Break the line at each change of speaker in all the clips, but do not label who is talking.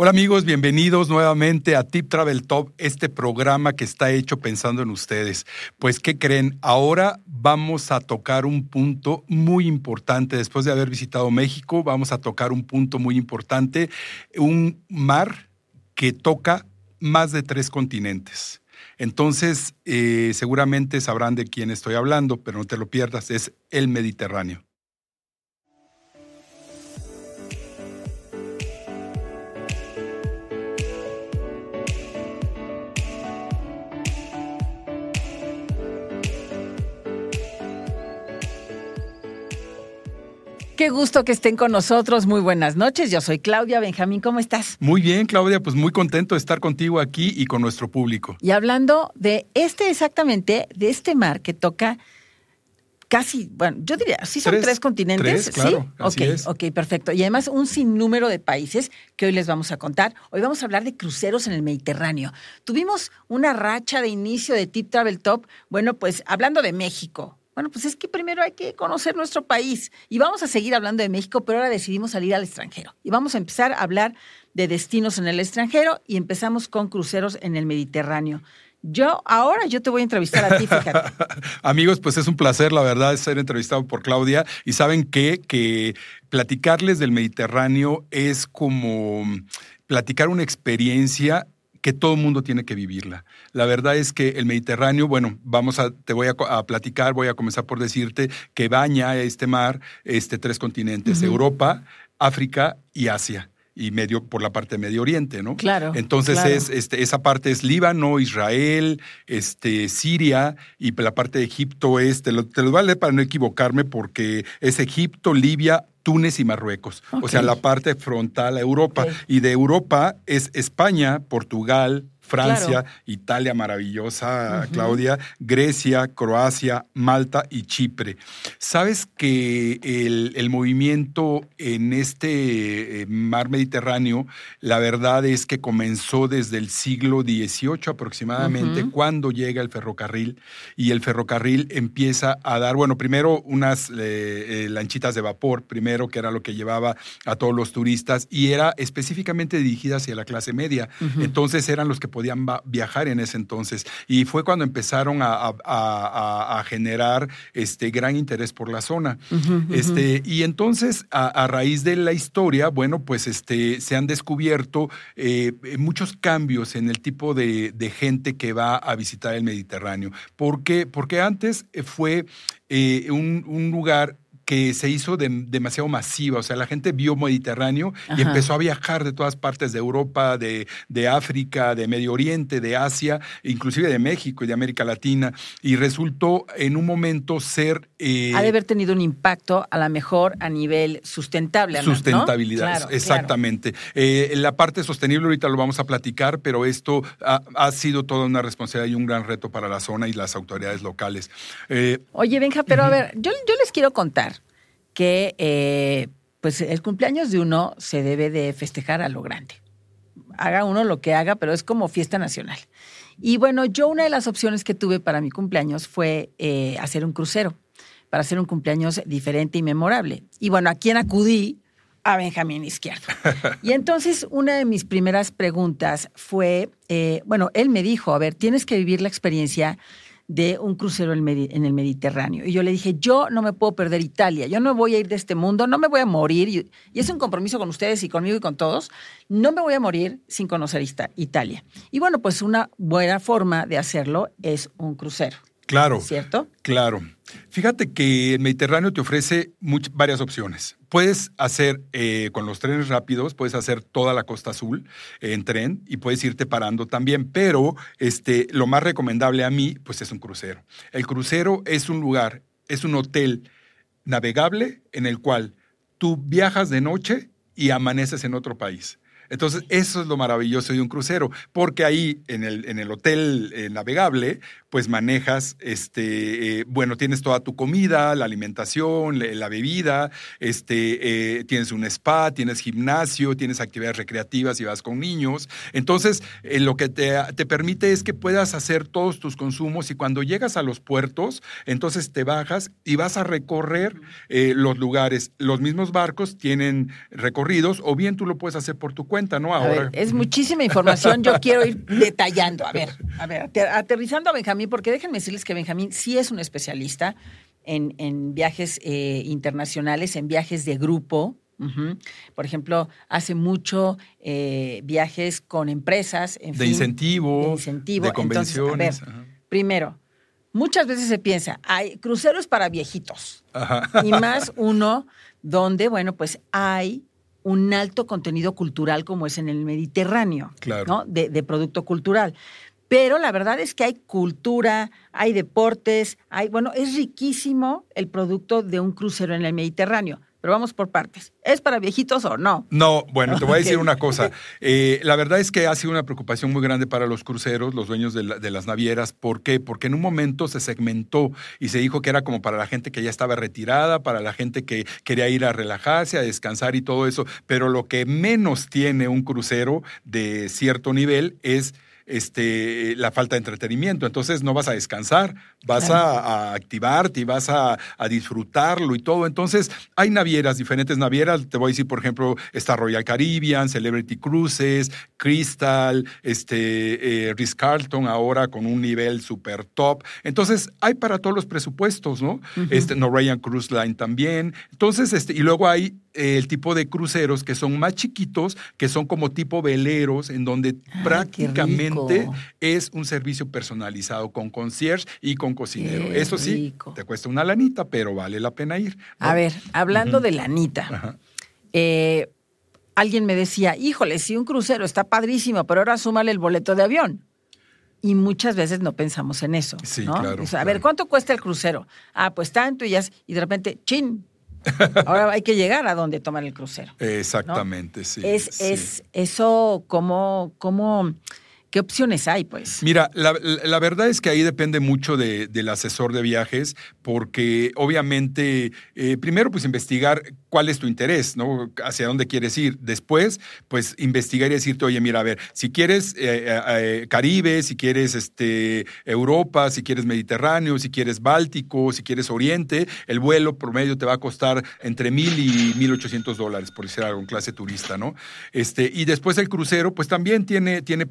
Hola amigos, bienvenidos nuevamente a Tip Travel Top, este programa que está hecho pensando en ustedes. Pues, ¿qué creen? Ahora vamos a tocar un punto muy importante. Después de haber visitado México, vamos a tocar un punto muy importante, un mar que toca más de tres continentes. Entonces, eh, seguramente sabrán de quién estoy hablando, pero no te lo pierdas, es el Mediterráneo.
Qué gusto que estén con nosotros. Muy buenas noches. Yo soy Claudia Benjamín. ¿Cómo estás?
Muy bien, Claudia. Pues muy contento de estar contigo aquí y con nuestro público.
Y hablando de este exactamente, de este mar que toca casi, bueno, yo diría, sí son tres, continentes.
Tres, claro,
¿Sí? ok, ok, perfecto. Y además un sinnúmero de países que hoy les vamos a contar. Hoy vamos a hablar de cruceros en el Mediterráneo. Tuvimos una racha de inicio de Tip Travel Top, bueno, pues hablando de México, bueno, pues es que primero hay que conocer nuestro país y vamos a seguir hablando de México, pero ahora decidimos salir al extranjero y vamos a empezar a hablar de destinos en el extranjero y empezamos con cruceros en el Mediterráneo. Yo, ahora yo te voy a entrevistar a ti, fíjate.
Amigos, pues es un placer, la verdad, ser entrevistado por Claudia. Y saben qué? que platicarles del Mediterráneo es como platicar una experiencia que todo el mundo tiene que vivirla. La verdad es que el Mediterráneo, bueno, vamos a, te voy a, platicar, voy a comenzar por decirte que baña este mar este, tres continentes, Europa, África y Asia y medio por la parte de Medio Oriente, ¿no?
Claro.
Entonces es este, esa parte es Líbano, Israel, este, Siria y la parte de Egipto es, te lo, te lo voy a leer para no equivocarme porque es Egipto, Libia, Túnez y Marruecos. O sea, la parte frontal a Europa. Y de Europa es España, Portugal, Francia, Italia maravillosa, Claudia, Grecia, Croacia, Malta y Chipre. ¿Sabes que el, movimiento en este eh, mar Mediterráneo, la verdad es que comenzó desde el siglo XVIII aproximadamente, cuando llega el ferrocarril y el ferrocarril empieza a dar, bueno, primero unas eh, eh, lanchitas de vapor, primero que era lo que llevaba a todos los turistas y era específicamente dirigida hacia la clase media. Entonces eran los que podían viajar en ese entonces. Y fue cuando empezaron a, generar este gran interés por la zona. este, y entonces, a, raíz de la historia, bueno, pues este, se han descubierto eh, muchos cambios en el tipo de, gente que va a visitar el Mediterráneo. ¿Por Porque antes fue eh, un, un lugar que se hizo demasiado masiva. O sea, la gente vio Mediterráneo y empezó a viajar de todas partes de Europa, de, de, África, de Medio Oriente, de Asia, inclusive de México y de América Latina. Y resultó en un momento ser...
Eh, ha de haber tenido un impacto a lo mejor a nivel sustentable.
Sustentabilidad, exactamente. Eh, la parte sostenible ahorita lo vamos a platicar, pero esto ha, sido toda una responsabilidad y un gran reto para la zona y las autoridades locales.
Eh, Oye, Benja, pero a ver, yo, yo les quiero contar que eh, pues el cumpleaños de uno se debe de festejar a lo grande. Haga uno lo que haga, pero es como fiesta nacional. Y bueno, yo una de las opciones que tuve para mi cumpleaños fue eh, hacer un crucero, para hacer un cumpleaños diferente y memorable. Y bueno, ¿a quién acudí? A Benjamín Izquierdo. Y entonces una de mis primeras preguntas fue, eh, bueno, él me dijo, a ver, tienes que vivir la experiencia de un crucero en el Mediterráneo. Y yo le dije, yo no me puedo perder Italia, yo no voy a ir de este mundo, no me voy a morir, y es un compromiso con ustedes y conmigo y con todos, no me voy a morir sin conocer Italia. Y bueno, pues una buena forma de hacerlo es un crucero.
Claro.
¿Cierto?
Claro. Fíjate que el Mediterráneo te ofrece varias opciones. Puedes hacer eh, con los trenes rápidos, puedes hacer toda la costa azul en tren y puedes irte parando también, pero este, lo más recomendable a mí, pues es un crucero. El crucero es un lugar, es un hotel navegable en el cual tú viajas de noche y amaneces en otro país. Entonces, eso es lo maravilloso de un crucero, porque ahí en el, en el hotel eh, navegable, pues manejas, este, eh, bueno, tienes toda tu comida, la alimentación, la bebida, este, eh, tienes un spa, tienes gimnasio, tienes actividades recreativas y vas con niños. Entonces, lo que te, te, permite es que puedas hacer todos tus consumos y cuando llegas a los puertos, entonces te bajas y vas a recorrer los lugares. Los mismos barcos tienen recorridos o bien tú lo puedes hacer por tu cuenta cuenta, ¿no?
A ver,
Ahora.
es muchísima información, yo quiero ir detallando. A ver, a ver, ater- aterrizando a Benjamín, porque déjenme decirles que Benjamín sí es un especialista en, en viajes eh, internacionales, en viajes de grupo. Por ejemplo, hace mucho eh, viajes con empresas, en
de
fin,
incentivo,
de incentivo.
de
Entonces, a ver,
convenciones.
primero, muchas veces se piensa, hay cruceros para viejitos.
Ajá.
y más uno donde, bueno, pues hay un alto contenido cultural como es en el Mediterráneo,
Claro.
¿no? De, de producto cultural. Pero la verdad es que hay cultura, hay deportes, hay, bueno, es riquísimo el producto de un crucero en el Mediterráneo. Pero vamos por partes. ¿Es para viejitos o no?
No, bueno, te voy a decir una cosa. Eh, la verdad es que ha sido una preocupación muy grande para los cruceros, los dueños de, la- de las navieras. ¿Por qué? Porque en un momento se segmentó y se dijo que era como para la gente que ya estaba retirada, para la gente que quería ir a relajarse, a descansar y todo eso. Pero lo que menos tiene un crucero de cierto nivel es este, la falta de entretenimiento. Entonces no vas a descansar, vas a, a activarte y vas a, a disfrutarlo y todo. Entonces hay navieras, diferentes navieras. Te voy a decir, por ejemplo, está Royal Caribbean, Celebrity Cruises, Crystal, este, eh, Ritz Carlton ahora con un nivel super top. Entonces hay para todos los presupuestos, ¿no? este, Norwegian Cruise Line también. Entonces, este, y luego hay el tipo de cruceros que son más chiquitos, que son como tipo veleros, en donde
Ay,
prácticamente es un servicio personalizado con concierge y con cocinero.
Qué
Eso sí,
rico.
te cuesta una lanita, pero vale la pena ir. ¿no?
A ver, hablando de la Anita,
Ajá.
eh, alguien me decía, híjole, si un crucero está padrísimo, pero ahora súmale el boleto de avión. Y muchas veces no pensamos en eso.
Sí,
¿no?
claro,
O sea, a ver. ¿cuánto cuesta el crucero? Ah, pues tanto y ya, y de repente, chin. Ahora hay que llegar a donde tomar el crucero.
Exactamente, sí.
es,
sí.
es eso, ¿cómo, cómo, qué opciones hay, pues?
Mira, la, verdad es que ahí depende mucho de- del asesor de viajes, porque obviamente, eh, primero, pues investigar cuál es tu interés, ¿no? Hacia dónde quieres ir. Después, pues investigar y decirte, oye, mira, a ver, si quieres eh, eh, Caribe, si quieres este, Europa, si quieres Mediterráneo, si quieres Báltico, si quieres Oriente, el vuelo promedio te va a costar entre mil y mil ochocientos dólares, por decir algo, en clase turista, ¿no? Este, y después el crucero, pues también tiene, tiene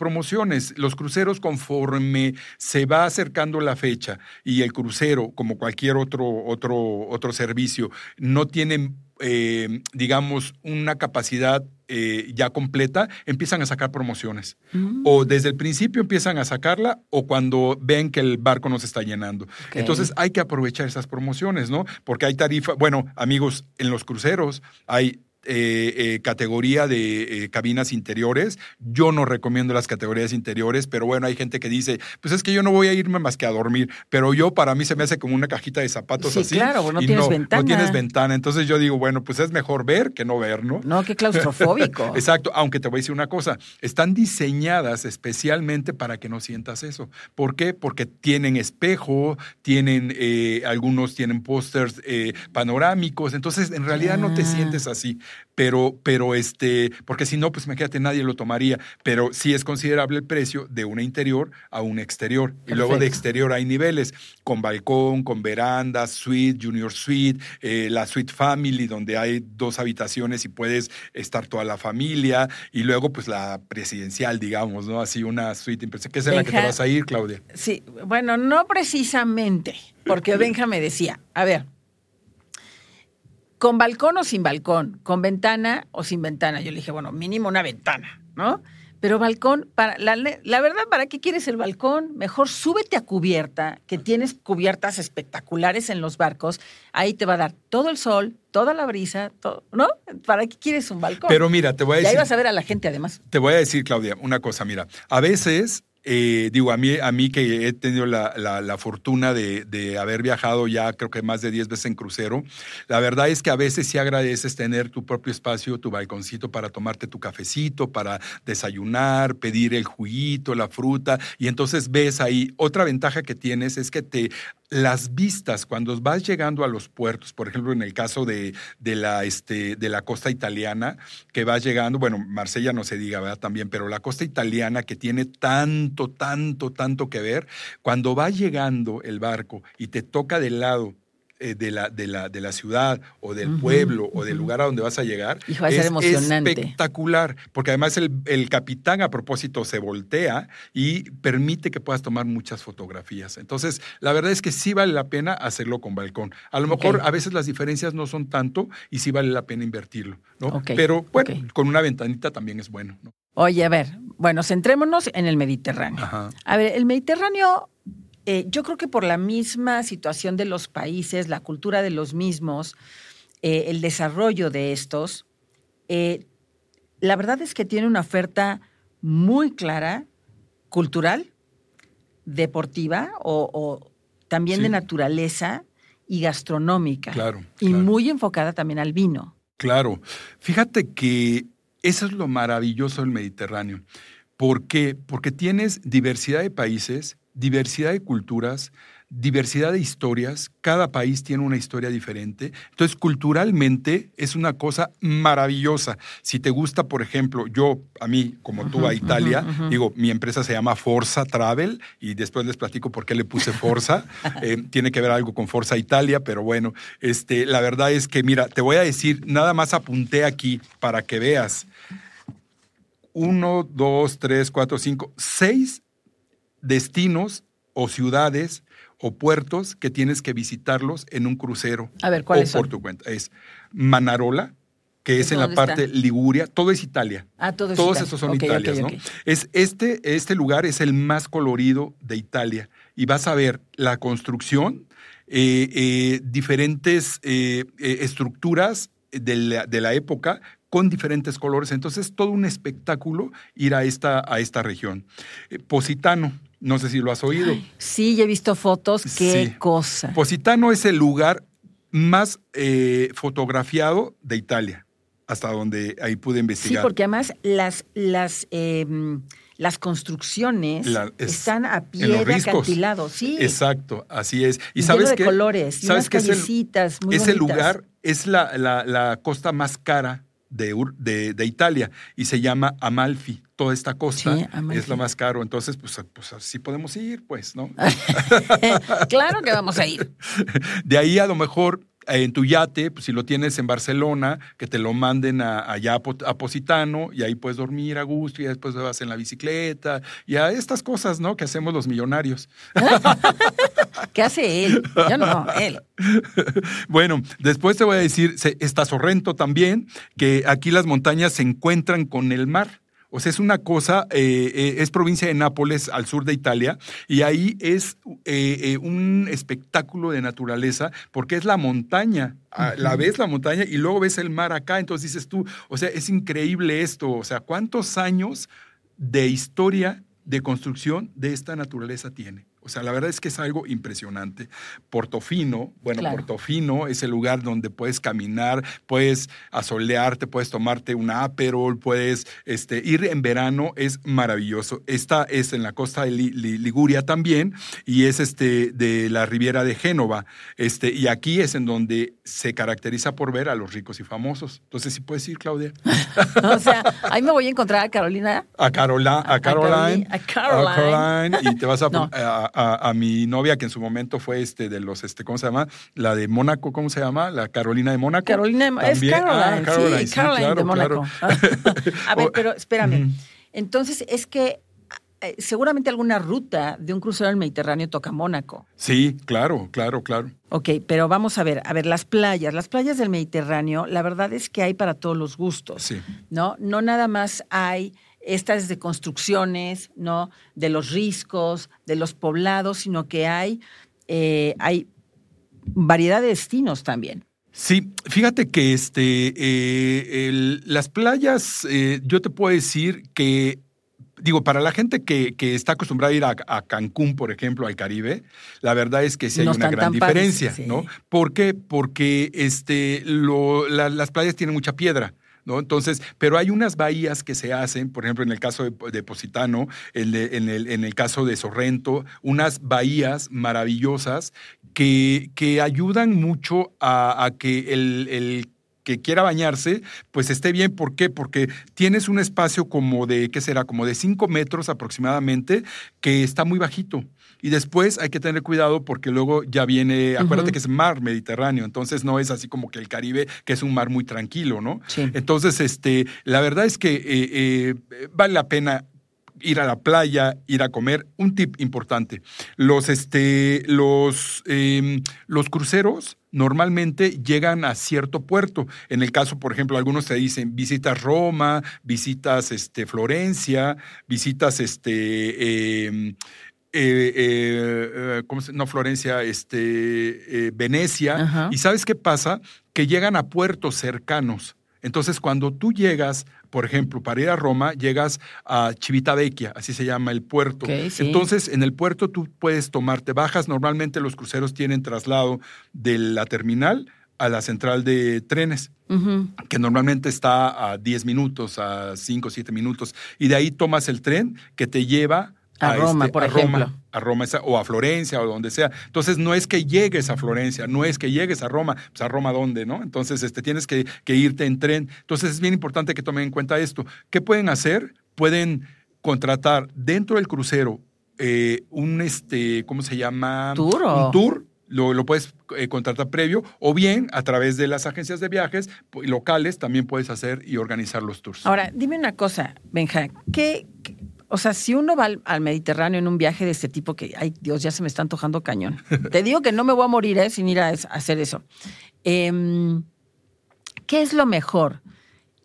Los cruceros, conforme se va acercando la fecha y el crucero, como cualquier otro, otro, otro servicio, no tiene, eh, digamos, una capacidad eh, ya completa, empiezan a sacar promociones.
Mm.
O desde el principio empiezan a sacarla o cuando ven que el barco no se está llenando. Entonces hay que aprovechar esas promociones, ¿no? Porque hay tarifa, bueno, amigos, en los cruceros hay eh, eh, categoría de eh, cabinas interiores. Yo no recomiendo las categorías interiores, pero bueno, hay gente que dice, pues es que yo no voy a irme más que a dormir, pero yo para mí se me hace como una cajita de zapatos
Sí,
así.
claro, no
y
tienes ventana.
No tienes ventana. Entonces yo digo, bueno, pues es mejor ver que no ver, ¿no?
No, qué claustrofóbico.
Exacto, aunque te voy a decir una cosa, están diseñadas especialmente para que no sientas eso. ¿Por qué? Porque tienen espejo, tienen, eh, algunos tienen pósters eh, panorámicos, entonces en realidad no te
Ah.
sientes así, pero, pero este, porque si no, pues imagínate, nadie lo tomaría, pero sí es considerable el precio de una interior a una exterior. Y luego de exterior hay niveles, con balcón, con veranda, suite, junior suite, eh, la suite family, donde hay dos habitaciones y puedes estar toda la familia, y luego pues la presidencial, digamos, ¿no? Así una suite impresionante, que es en la que te vas a ir, Claudia.
Sí, bueno, no precisamente, porque Benja me decía, a ver, ¿con balcón o sin balcón? ¿Con ventana o sin ventana? Yo le dije, bueno, mínimo una ventana, ¿no? Pero balcón, para, la, la verdad, ¿para qué quieres el balcón? Mejor súbete a cubierta, que tienes cubiertas espectaculares en los barcos. Ahí te va a dar todo el sol, toda la brisa, todo, ¿no? ¿Para qué quieres un balcón?
Pero mira, te voy a
y ahí
decir...
vas a ver a la gente además.
Te voy a decir, Claudia, una cosa, mira, a veces, eh, digo, a mí, a mí que he tenido la, la- fortuna de, de haber viajado ya creo que más de 10 veces en crucero, la verdad es que a veces sí agradeces tener tu propio espacio, tu balconcito para tomarte tu cafecito, para desayunar, pedir el juguito, la fruta, y entonces ves ahí, otra ventaja que tienes es que te las vistas cuando vas llegando a los puertos, por ejemplo, en el caso de, de la, este, de la costa italiana, que vas llegando, bueno, Marsella no se diga, ¿verdad? También, pero la costa italiana que tiene tanto, tanto, tanto que ver, cuando va llegando el barco y te toca del lado eh, de, la, de, la, de la ciudad o del pueblo o del lugar a donde vas a llegar
Hijo, va a ser
es
emocionante.
espectacular, porque además el, el capitán a propósito se voltea y permite que puedas tomar muchas fotografías. Entonces, la verdad es que sí vale la pena hacerlo con balcón. A lo mejor a veces las diferencias no son tanto y sí vale la pena invertirlo, ¿no? Pero bueno, con una ventanita también es bueno, ¿no?
Oye, a ver, bueno, centrémonos en el Mediterráneo.
Ajá.
A ver, el Mediterráneo, eh, yo creo que por la misma situación de los países, la cultura de los mismos, eh, el desarrollo de estos, eh, la verdad es que tiene una oferta muy clara, cultural, deportiva o, o también
Sí.
de naturaleza y gastronómica.
Claro,
Y
claro.
muy enfocada también al vino.
Claro. Fíjate que eso es lo maravilloso del Mediterráneo. ¿Por qué? Porque tienes diversidad de países, diversidad de culturas, diversidad de historias. Cada país tiene una historia diferente. Entonces, culturalmente es una cosa maravillosa. Si te gusta, por ejemplo, yo, a mí, como tú, a Italia, digo, mi empresa se llama Forza Travel y después les platico por qué le puse Forza. Eh, tiene que ver algo con Forza Italia, pero bueno, este, la verdad es que, mira, te voy a decir, nada más apunté aquí para que veas. Uno, dos, tres, cuatro, cinco, seis destinos o ciudades o puertos que tienes que visitarlos en un crucero.
A ver, ¿cuáles
o por
son?
tu cuenta. Es Manarola, que es en la
¿Dónde
parte
está?
Liguria, todo es Italia.
Ah, todo es
Todos
Italia.
esos son
Ok, ok,
Italias, ¿no? Es este, este lugar es el más colorido de Italia y vas a ver la construcción, eh, eh, diferentes eh, estructuras de la, de la época con diferentes colores. Entonces, todo un espectáculo ir a esta, a esta región. Positano, no sé si lo has oído.
Sí, ya he visto fotos. Qué
Sí.
cosa.
Positano es el lugar más eh, fotografiado de Italia, hasta donde ahí pude
Sí,
investigar.
porque además las, las, eh, las construcciones
La- es-
están a pie de acantilado. Sí.
Exacto, así es. Y
Lleno
sabes
de
qué?
colores, y
¿Sabes
unas
qué es el-
muy
ese
bonitas.
lugar es la, la- la costa más cara de, de- de Italia y se llama Amalfi. Toda esta costa
Sí,
es la más caro. Entonces, pues, pues así podemos ir, pues, ¿no?
claro que vamos a ir.
De ahí a lo mejor en tu yate, pues, si lo tienes en Barcelona, que te lo manden a- allá a, Po- a Positano y ahí puedes dormir a gusto y después vas en la bicicleta y a estas cosas, ¿no? Que hacemos los millonarios.
¿Qué hace él? Yo no, él.
Bueno, después te voy a decir, está Sorrento también, que aquí las montañas se encuentran con el mar. O sea, es una cosa, eh, eh, es provincia de Nápoles, al sur de Italia, y ahí es eh, un espectáculo de naturaleza, porque es la montaña. Ah, La ves la montaña y luego ves el mar acá, entonces dices tú, o sea, es increíble esto, o sea, ¿cuántos años de historia de construcción de esta naturaleza tiene? O sea, la verdad es que es algo impresionante. Portofino, bueno,
Claro.
Portofino es el lugar donde puedes caminar, puedes asolearte, puedes tomarte un aperol, puedes este, ir en verano, es maravilloso. Esta es en la costa de Li- Li- Liguria también y es este, de la Riviera de Génova. Este, y aquí es en donde se caracteriza por ver a los ricos y famosos. Entonces, sí puedes ir, Claudia.
O sea, ahí me voy a encontrar a Carolina.
A, Carola, a
A
Caroline.
Caroli- a Caroline.
Caroline, Y te vas a,
No.
a, a- a mi novia, que en su momento fue este de los, este, ¿cómo se llama? La de Mónaco, ¿cómo se llama? La Carolina de Mónaco.
Carolina de Mo- es.
Ah,
Caroline, sí, Caroline de Mónaco. a ver, pero espérame. Entonces, es que eh, seguramente alguna ruta de un crucero del Mediterráneo toca Mónaco.
Sí, claro, claro, claro.
Ok, pero vamos a ver, a ver, las playas, las playas del Mediterráneo, la verdad es que hay para todos los gustos,
Sí.
¿no? No nada más hay estas de construcciones, ¿no? De los riscos, de los poblados, sino que hay, eh, hay variedad de destinos también.
Sí, fíjate que este, eh, el- las playas, eh, yo te puedo decir que, digo, para la gente que, que está acostumbrada a ir a, a Cancún, por ejemplo, al Caribe, la verdad es que sí hay
No
una gran diferencia,
sí.
¿no? ¿Por qué? Porque este, lo- la- las playas tienen mucha piedra. ¿No? Entonces, pero hay unas bahías que se hacen, por ejemplo, en el caso de, Positano, en, el, caso de Sorrento, unas bahías maravillosas que, que ayudan mucho a, que el, el que quiera bañarse, pues esté bien. ¿Por qué? Porque tienes un espacio como de, ¿qué será? Como de 5 metros aproximadamente, que está muy bajito. Y después hay que tener cuidado porque luego ya viene, acuérdate que es mar Mediterráneo, entonces no es así como que el Caribe, que es un mar muy tranquilo, ¿no?
Sí.
Entonces, este, la verdad es que eh, eh, vale la pena ir a la playa, ir a comer. Un tip importante: los, este, los, em, los cruceros normalmente llegan a cierto puerto. En el caso, por ejemplo, algunos te dicen visitas Roma, visitas este, Florencia, visitas este. em, eh, eh, eh, ¿cómo se- no Florencia, este, eh, Venecia.
Ajá.
¿Y sabes qué pasa? Que llegan a puertos cercanos. Entonces, cuando tú llegas, por ejemplo, para ir a Roma, llegas a Civitavecchia, así se llama el puerto.
Sí.
Entonces, en el puerto tú puedes tomarte bajas. Normalmente los cruceros tienen traslado de la terminal a la central de trenes que normalmente está a 10 minutos, a 5 o 7 minutos, y de ahí tomas el tren que te lleva
A Roma, por
a
ejemplo.
Roma, a Roma esa- o a Florencia o donde sea. Entonces no es que llegues a Florencia, no es que llegues a Roma, pues a Roma dónde, ¿no? Entonces este, tienes que, que irte en tren. Entonces es bien importante que tomen en cuenta esto. ¿Qué pueden hacer? Pueden contratar dentro del crucero eh, un, este, ¿cómo se llama?
¿Tour o?
Un tour. Lo, lo puedes eh, contratar previo o bien a través de las agencias de viajes locales también puedes hacer y organizar los tours.
Ahora, dime una cosa, Benja, ¿qué, qué- o sea, si uno va al, al Mediterráneo en un viaje de este tipo, que, ay Dios, ya se me está antojando cañón. Te digo que no me voy a morir ¿eh? sin ir a hacer eso. Em, ¿Qué es lo mejor?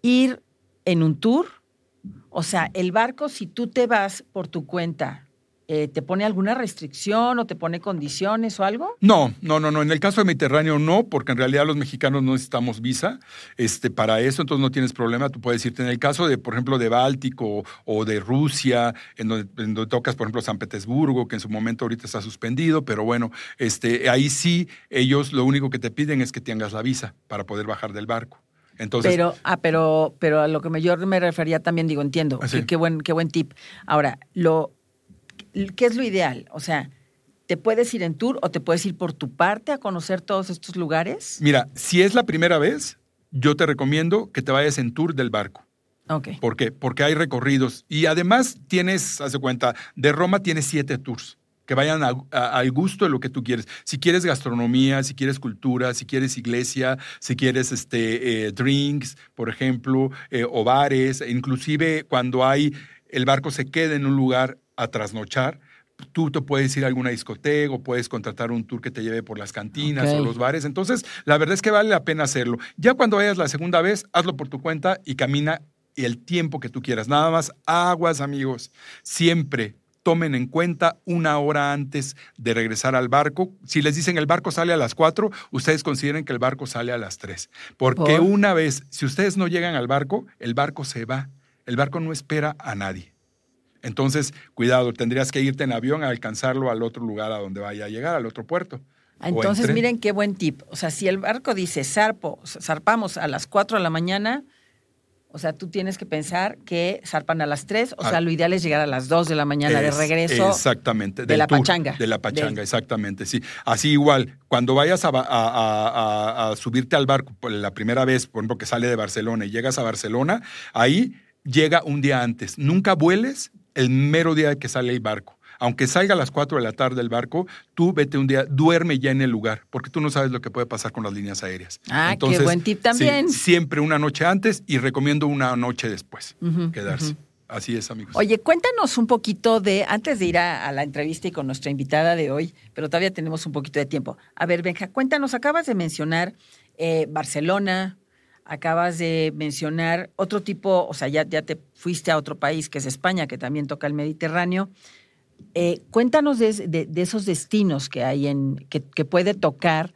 ¿Ir en un tour? O sea, el barco, si tú te vas por tu cuenta, eh, ¿te pone alguna restricción o te pone condiciones o algo?
No, no, no, no. En el caso del Mediterráneo no, porque en realidad los mexicanos no necesitamos visa este, para eso, entonces no tienes problema. Tú puedes irte. En el caso de, por ejemplo, de Báltico o de Rusia, en donde, en donde tocas, por ejemplo, San Petersburgo, que en su momento ahorita está suspendido, pero bueno, este, ahí sí, ellos lo único que te piden es que tengas la visa para poder bajar del barco. Entonces,
pero, ah, pero, pero a lo que yo me refería también, digo, entiendo,
Ah,
qué buen, qué buen tip. Ahora, lo, ¿qué es lo ideal? O sea, ¿te puedes ir en tour o te puedes ir por tu parte a conocer todos estos lugares?
mira, si es la primera vez, yo te recomiendo que te vayas en tour del barco.
Ok.
¿Por qué? Porque hay recorridos. Y además tienes, haz de cuenta, de Roma tienes siete tours que vayan a- a- al gusto de lo que tú quieres. Si quieres gastronomía, si quieres cultura, si quieres iglesia, si quieres este, eh, drinks, por ejemplo, eh, o bares, inclusive cuando hay, el barco se queda en un lugar a trasnochar, tú te puedes ir a alguna discoteca o puedes contratar un tour que te lleve por las cantinas o los bares. Entonces, la verdad es que vale la pena hacerlo. Ya cuando vayas la segunda vez, hazlo por tu cuenta y camina el tiempo que tú quieras. Nada más aguas, amigos. Siempre tomen en cuenta una hora antes de regresar al barco. Si les dicen el barco sale a las 4, ustedes consideren que el barco sale a las 3. Porque
¿Por?
una vez, si ustedes no llegan al barco, el barco se va. El barco no espera a nadie. Entonces, cuidado, tendrías que irte en avión a alcanzarlo al otro lugar a donde vaya a llegar, al otro puerto. En
Entonces, miren qué buen tip. O sea, si el barco dice zarpo, zarpamos a las 4 de la mañana, o sea, tú tienes que pensar que zarpan a las 3, o
Ah.
sea, lo ideal es llegar a las 2 de la mañana de
Es-
regreso.
Exactamente.
de la
tour,
pachanga.
De la pachanga,
Del-
exactamente, sí. Así igual, cuando vayas a, a- a- a- a subirte al barco por la primera vez, por ejemplo, que sale de Barcelona y llegas a Barcelona, ahí llega un día antes. Nunca vueles el mero día que sale el barco. Aunque salga a las 4 de la tarde el barco, tú vete un día, duerme ya en el lugar, porque tú no sabes lo que puede pasar con las líneas aéreas.
Ah, qué buen tip también.
sí, siempre una noche antes y recomiendo una noche después quedarse. Así es, amigos.
Oye, cuéntanos un poquito de, antes de ir a, a la entrevista y con nuestra invitada de hoy, pero todavía tenemos un poquito de tiempo. A ver, Benja, cuéntanos, acabas de mencionar eh, Barcelona, acabas de mencionar otro tipo, o sea, ya, ya te fuiste a otro país que es España, que también toca el Mediterráneo. Eh, cuéntanos de, de- de esos destinos que hay en, que, que puede tocar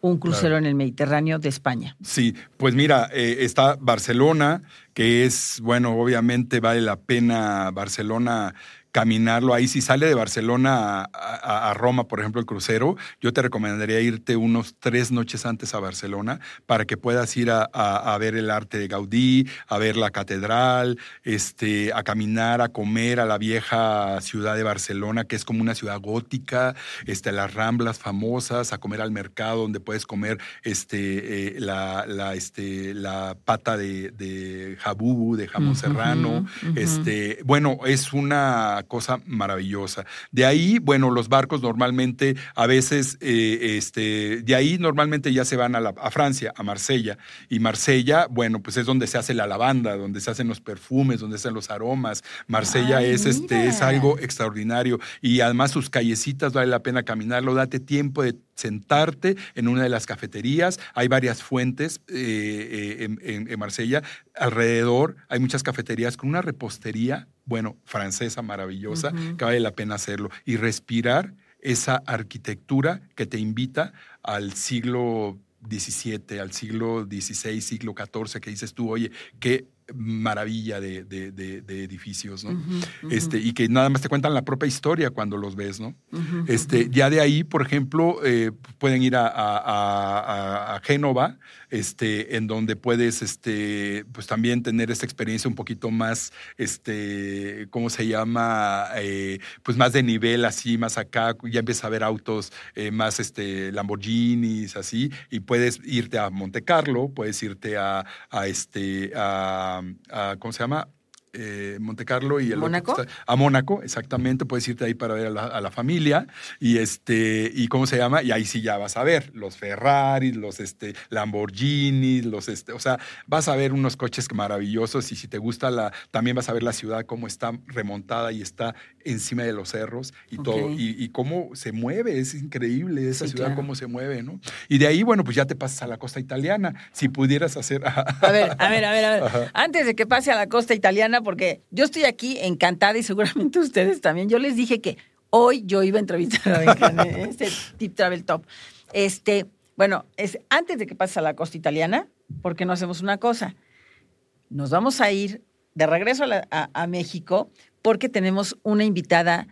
un crucero
Claro.
en el Mediterráneo de España.
Sí, pues mira, eh, está Barcelona, que es, bueno, obviamente vale la pena Barcelona caminarlo ahí. Si sale de Barcelona a, Roma, por ejemplo, el crucero, yo te recomendaría irte unos tres noches antes a Barcelona para que puedas ir a, ver el arte de Gaudí, a ver la catedral, este, a caminar, a comer a la vieja ciudad de Barcelona, que es como una ciudad gótica, este, las ramblas famosas, a comer al mercado donde puedes comer este, eh, la, la, este, la pata de, de jabubu, de jamón serrano. Este, bueno, es una cosa maravillosa. De ahí, bueno, los barcos normalmente a veces, eh, este, de ahí normalmente ya se van a, a, Francia, a Marsella. Y Marsella, bueno, pues es donde se hace la lavanda, donde se hacen los perfumes, donde se hacen los aromas. Marsella es, este, es algo extraordinario. Y además sus callecitas vale la pena caminarlo, date tiempo de sentarte en una de las cafeterías. Hay varias fuentes eh, eh, en, Marsella. Alrededor hay muchas cafeterías con una repostería, bueno, francesa maravillosa, que vale la pena hacerlo. Y respirar esa arquitectura que te invita al siglo XVII, al siglo XVI, siglo XIV, que dices tú, oye, qué maravilla de, edificios, ¿no? Este, y que nada más te cuentan la propia historia cuando los ves, ¿no? este, ya de ahí, por ejemplo, eh, pueden ir a, a, Génova, este, en donde puedes, este, pues también tener esta experiencia un poquito más, este, ¿cómo se llama? Eh, pues más de nivel, así, más acá, ya empiezas a ver autos eh, más, este, Lamborghinis, así, y puedes irte a Monte Carlo, puedes irte a, este, a ¿cómo se llama? Eh, Monte Carlo y el
¿Mónaco?
a Mónaco, exactamente, puedes irte ahí para ver a la, familia y este y cómo se llama y ahí sí ya vas a ver los Ferraris, los este Lamborghinis, los este, o sea, vas a ver unos coches maravillosos y si te gusta la también vas a ver la ciudad cómo está remontada y está encima de los cerros y todo y, cómo se mueve, es increíble esa ciudad cómo se mueve, ¿no? Y de ahí bueno, pues ya te pasas a la costa italiana, si pudieras hacer
A ver, a ver, a ver, a ver. Antes de que pase a la costa italiana porque yo estoy aquí encantada y seguramente ustedes también. Yo les dije que hoy yo iba a entrevistar a Benjamín en este Tip Travel Top. Este, bueno, es antes de que pase a la costa italiana, ¿por qué no hacemos una cosa? Nos vamos a ir de regreso a, México porque tenemos una invitada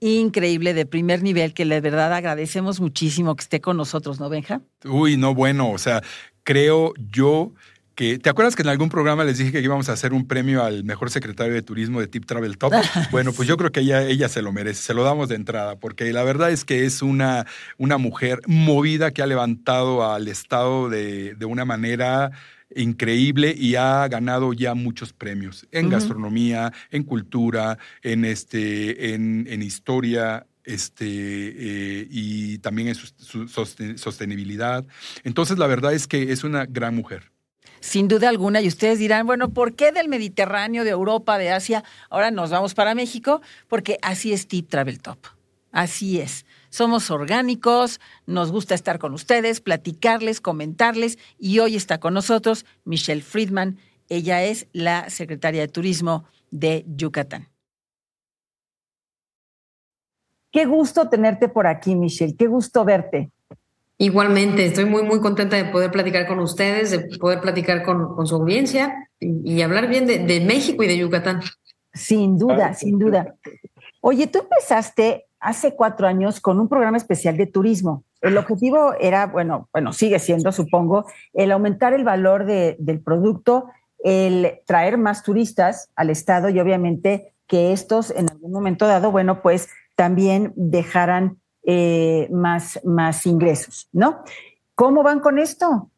increíble de primer nivel que de verdad agradecemos muchísimo que esté con nosotros, ¿no, Benja?
Uy, no, bueno, o sea, creo yo ¿te acuerdas que en algún programa les dije que íbamos a hacer un premio al mejor secretario de turismo de Tip Travel Top? Bueno, pues yo creo que ella, ella se lo merece, se lo damos de entrada, porque la verdad es que es una, una mujer movida que ha levantado al Estado de, una manera increíble y ha ganado ya muchos premios en gastronomía, en cultura, en, este, en, historia, este, eh, y también en su, sostenibilidad. Entonces, la verdad es que es una gran mujer
sin duda alguna, y ustedes dirán, bueno, ¿por qué del Mediterráneo, de Europa, de Asia, ahora nos vamos para México? Porque así es Tip Travel Top. Así es. Somos orgánicos, nos gusta estar con ustedes, platicarles, comentarles, y hoy está con nosotros Michelle Friedman. Ella es la secretaria de Turismo de Yucatán. Qué gusto tenerte por aquí, Michelle. Qué gusto verte.
Igualmente, estoy muy, muy contenta de poder platicar con ustedes, de poder platicar con, su audiencia y, hablar bien de, México y de Yucatán.
Sin duda, sin duda. Oye, tú empezaste hace cuatro años con un programa especial de turismo. El objetivo era, bueno, bueno, sigue siendo, supongo, el aumentar el valor del producto, el traer más turistas al estado y obviamente que estos en algún momento dado, bueno, pues también dejaran eh, más, más ingresos, ¿no? ¿Cómo van con esto?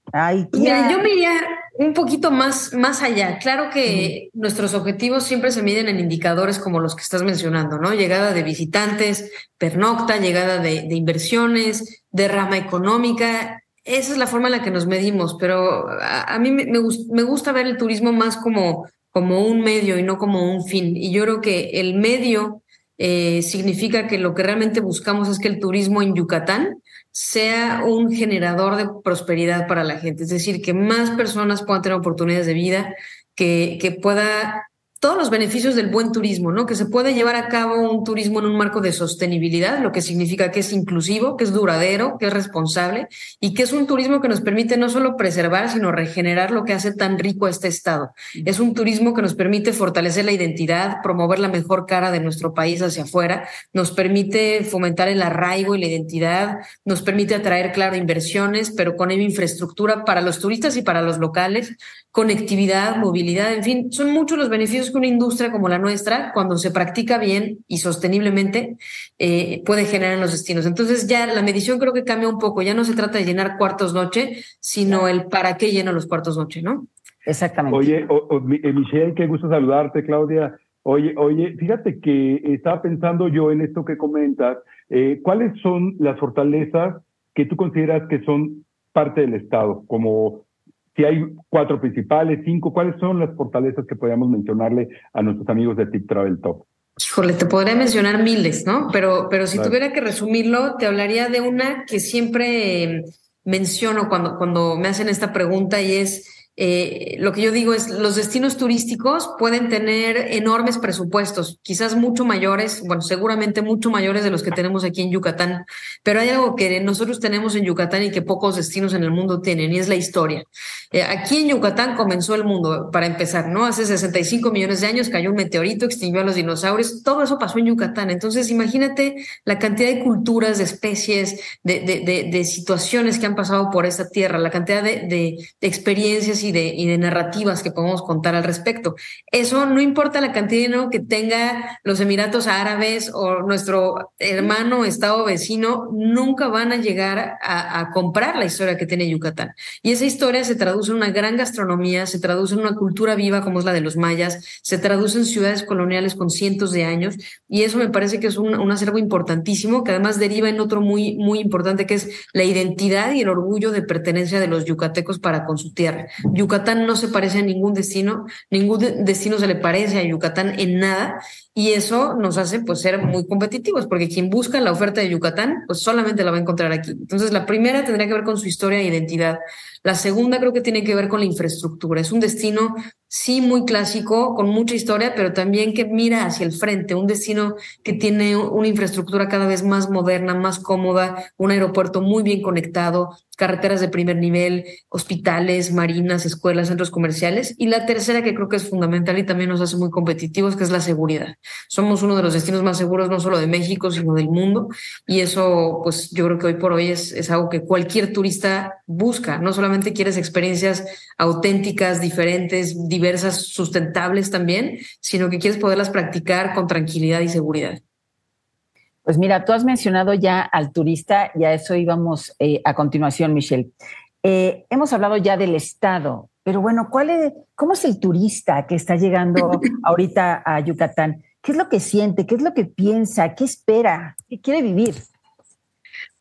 Mira, yo me iría un poquito más, más allá. Claro que nuestros objetivos siempre se miden en indicadores como los que estás mencionando, ¿no? Llegada de visitantes, pernocta, llegada de, inversiones, derrama económica. Esa es la forma en la que nos medimos, pero a, mí me, me, gusta ver el turismo más como, como un medio y no como un fin. Y yo creo que el medio eh, significa que lo que realmente buscamos es que el turismo en Yucatán sea un generador de prosperidad para la gente, es decir, que más personas puedan tener oportunidades de vida, que, que pueda todos los beneficios del buen turismo, ¿no? Que se puede llevar a cabo un turismo en un marco de sostenibilidad, lo que significa que es inclusivo, que es duradero, que es responsable y que es un turismo que nos permite no solo preservar, sino regenerar lo que hace tan rico a este estado. Es un turismo que nos permite fortalecer la identidad, promover la mejor cara de nuestro país hacia afuera, nos permite fomentar el arraigo y la identidad, nos permite atraer, claro, inversiones, pero con infraestructura para los turistas y para los locales, conectividad, movilidad, en fin, son muchos los beneficios que una industria como la nuestra, cuando se practica bien y sosteniblemente, eh, puede generar en los destinos. Entonces ya la medición creo que cambia un poco, ya no se trata de llenar cuartos noche, sino el para qué lleno los cuartos noche, ¿no?
Exactamente.
Oye, eh, Michelle, qué gusto saludarte, Claudia. Oye, oye, fíjate que estaba pensando yo en esto que comentas. Eh, ¿Cuáles son las fortalezas que tú consideras que son parte del Estado? Como si hay cuatro principales, cinco, ¿cuáles son las fortalezas que podríamos mencionarle a nuestros amigos de Tip Travel Top?
Híjole, te podría mencionar miles, ¿no? Pero, pero si tuviera que resumirlo, te hablaría de una que siempre menciono cuando, cuando me hacen esta pregunta y es eh, lo que yo digo es, los destinos turísticos pueden tener enormes presupuestos, quizás mucho mayores, bueno, seguramente mucho mayores de los que tenemos aquí en Yucatán, pero hay algo que nosotros tenemos en Yucatán y que pocos destinos en el mundo tienen, y es la historia. Eh, aquí en Yucatán comenzó el mundo, para empezar, ¿no? Hace 65 millones de años cayó un meteorito, extinguió a los dinosaurios, todo eso pasó en Yucatán. Entonces, imagínate la cantidad de culturas, de especies, de, de, de, situaciones que han pasado por esta tierra, la cantidad de, experiencias y y de, narrativas que podemos contar al respecto. Eso no importa la cantidad de dinero que tenga los Emiratos Árabes o nuestro hermano estado vecino, nunca van a llegar a, comprar la historia que tiene Yucatán. Y esa historia se traduce en una gran gastronomía, se traduce en una cultura viva como es la de los mayas, se traduce en ciudades coloniales con cientos de años y eso me parece que es un, un acervo importantísimo que además deriva en otro muy, muy importante que es la identidad y el orgullo de pertenencia de los yucatecos para con su tierra. Yucatán no se parece a ningún destino, ningún destino se le parece a Yucatán en nada y eso nos hace pues ser muy competitivos porque quien busca la oferta de Yucatán pues solamente la va a encontrar aquí. Entonces la primera tendría que ver con su historia e identidad. La segunda creo que tiene que ver con la infraestructura. Es un destino sí muy clásico, con mucha historia, pero también que mira hacia el frente, un destino que tiene una infraestructura cada vez más moderna, más cómoda, un aeropuerto muy bien conectado, carreteras de primer nivel, hospitales, marinas, escuelas, centros comerciales. Y la tercera que creo que es fundamental y también nos hace muy competitivos, que es la seguridad. Somos uno de los destinos más seguros, no solo de México, sino del mundo. Y eso, pues yo creo que hoy por hoy es, es algo que cualquier turista busca. No solamente quieres experiencias auténticas, diferentes, diversas, sustentables también, sino que quieres poderlas practicar con tranquilidad y seguridad.
Pues mira, tú has mencionado ya al turista y a eso íbamos eh, a continuación, Michelle. Eh, hemos hablado ya del Estado, pero bueno, ¿cuál es, ¿cómo es el turista que está llegando ahorita a Yucatán? ¿Qué es lo que siente? ¿Qué es lo que piensa? ¿Qué espera? ¿Qué quiere vivir?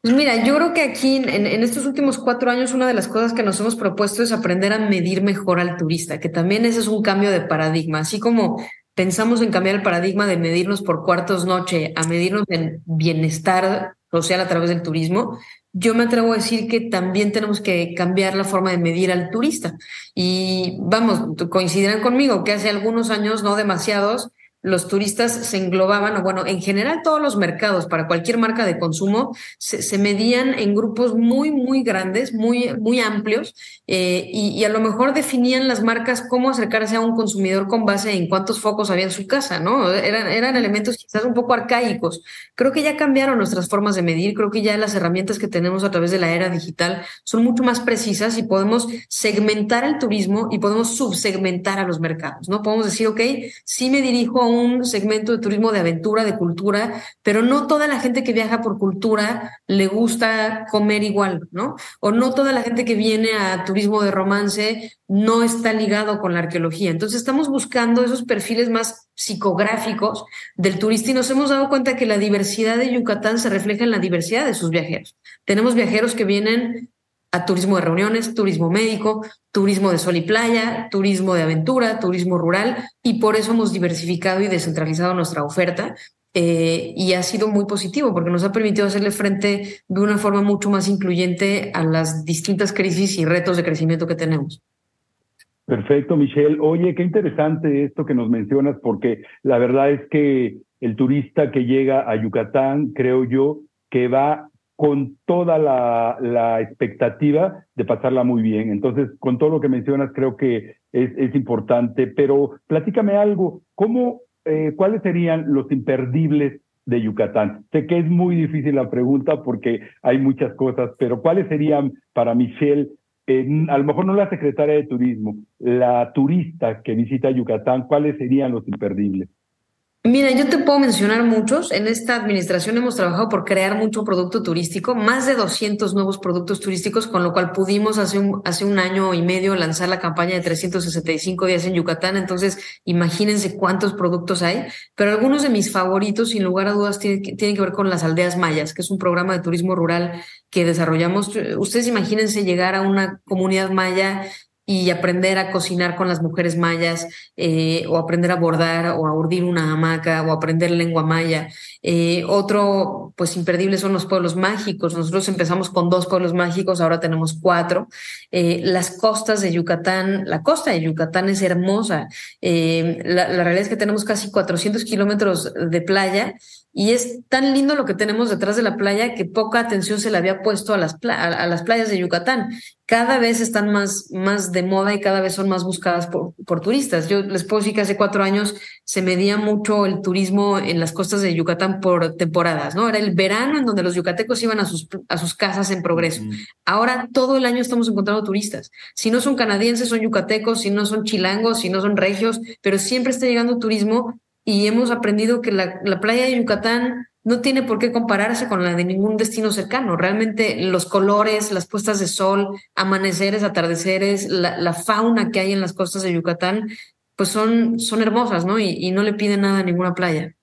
Pues mira, yo creo que aquí en, en, estos últimos cuatro años una de las cosas que nos hemos propuesto es aprender a medir mejor al turista, que también ese es un cambio de paradigma. Así como pensamos en cambiar el paradigma de medirnos por cuartos noche a medirnos en bienestar social a través del turismo, yo me atrevo a decir que también tenemos que cambiar la forma de medir al turista. Y vamos, coincidirán conmigo que hace algunos años, no demasiados, los turistas se englobaban, o bueno, en general todos los mercados para cualquier marca de consumo se, medían en grupos muy, muy grandes, muy, muy amplios, eh, y, a lo mejor definían las marcas cómo acercarse a un consumidor con base en cuántos focos había en su casa, ¿no? Eran, eran elementos quizás un poco arcaicos. Creo que ya cambiaron nuestras formas de medir, creo que ya las herramientas que tenemos a través de la era digital son mucho más precisas y podemos segmentar el turismo y podemos subsegmentar a los mercados, ¿no? Podemos decir, ok, sí me dirijo a un segmento de turismo de aventura, de cultura, pero no toda la gente que viaja por cultura le gusta comer igual, ¿no? O no toda la gente que viene a turismo de romance no está ligado con la arqueología. Entonces estamos buscando esos perfiles más psicográficos del turista y nos hemos dado cuenta que la diversidad de Yucatán se refleja en la diversidad de sus viajeros. Tenemos viajeros que vienen a turismo de reuniones, turismo médico, turismo de sol y playa, turismo de aventura, turismo rural, y por eso hemos diversificado y descentralizado nuestra oferta. Eh, y ha sido muy positivo porque nos ha permitido hacerle frente de una forma mucho más incluyente a las distintas crisis y retos de crecimiento que tenemos.
Perfecto, Michelle. Oye, qué interesante esto que nos mencionas, porque la verdad es que el turista que llega a Yucatán, creo yo, que va con toda la, expectativa de pasarla muy bien. Entonces, con todo lo que mencionas, creo que es, importante, pero platícame algo, ¿cómo, eh, ¿cuáles serían los imperdibles de Yucatán? Sé que es muy difícil la pregunta porque hay muchas cosas, pero ¿cuáles serían para Michelle, a lo mejor no la secretaria de turismo, la turista que visita Yucatán, cuáles serían los imperdibles?
Mira, yo te puedo mencionar muchos. En esta administración hemos trabajado por crear mucho producto turístico, más de 200 nuevos productos turísticos, con lo cual pudimos hace un, hace un año y medio lanzar la campaña de 365 días en Yucatán. Entonces, imagínense cuántos productos hay. Pero algunos de mis favoritos, sin lugar a dudas, tienen, tienen que ver con las aldeas mayas, que es un programa de turismo rural que desarrollamos. Ustedes imagínense llegar a una comunidad maya y aprender a cocinar con las mujeres mayas, eh, o aprender a bordar, o a urdir una hamaca, o aprender lengua maya. Eh, otro, pues imperdible son los pueblos mágicos. Nosotros empezamos con dos pueblos mágicos, ahora tenemos cuatro. Eh, las costas de Yucatán, la costa de Yucatán es hermosa. La, la, realidad es que tenemos casi 400 kilómetros de playa y es tan lindo lo que tenemos detrás de la playa que poca atención se le había puesto a las, a las playas de Yucatán. Cada vez están más, más de moda y cada vez son más buscadas por, por turistas. Yo les puedo decir que hace cuatro años se medía mucho el turismo en las costas de Yucatán por temporadas, ¿no? Era el verano en donde los yucatecos iban a sus, a sus casas en progreso. Ahora todo el año estamos encontrando turistas. Si no son canadienses, son yucatecos, si no son chilangos, si no son regios, pero siempre está llegando turismo y hemos aprendido que la, playa de Yucatán no tiene por qué compararse con la de ningún destino cercano. Realmente los colores, las puestas de sol, amaneceres, atardeceres, la, fauna que hay en las costas de Yucatán, pues son, son hermosas, ¿no? Y, no le piden nada a ninguna playa.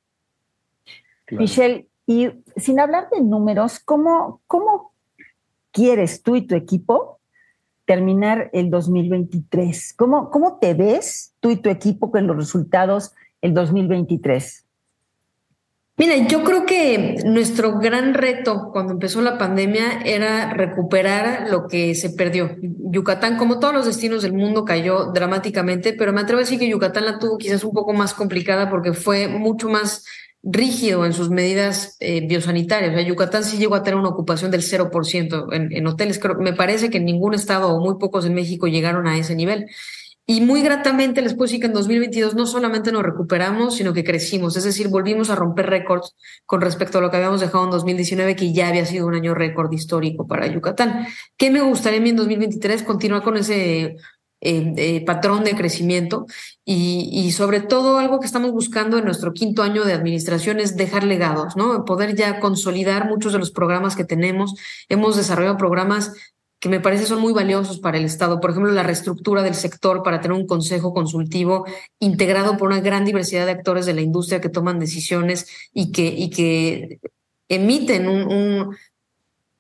Michelle, y sin hablar de números, ¿cómo, ¿cómo quieres tú y tu equipo terminar el 2023? ¿Cómo, ¿Cómo te ves tú y tu equipo con los resultados el 2023?
Mira, yo creo que nuestro gran reto cuando empezó la pandemia era recuperar lo que se perdió. Yucatán, como todos los destinos del mundo, cayó dramáticamente, pero me atrevo a decir que Yucatán la tuvo quizás un poco más complicada porque fue mucho más rígido en sus medidas eh, biosanitarias. O sea, Yucatán sí llegó a tener una ocupación del 0% en, en hoteles. me parece que en ningún estado o muy pocos en México llegaron a ese nivel. Y muy gratamente les puedo decir que en 2022 no solamente nos recuperamos, sino que crecimos, es decir, volvimos a romper récords con respecto a lo que habíamos dejado en 2019, que ya había sido un año récord histórico para Yucatán. ¿Qué me gustaría a mí en 2023? Continuar con ese eh, eh, patrón de crecimiento y, y, sobre todo algo que estamos buscando en nuestro quinto año de administración es dejar legados, ¿no? Poder ya consolidar muchos de los programas que tenemos. Hemos desarrollado programas que me parece son muy valiosos para el Estado. Por ejemplo, la reestructura del sector para tener un consejo consultivo integrado por una gran diversidad de actores de la industria que toman decisiones y que, y que emiten un,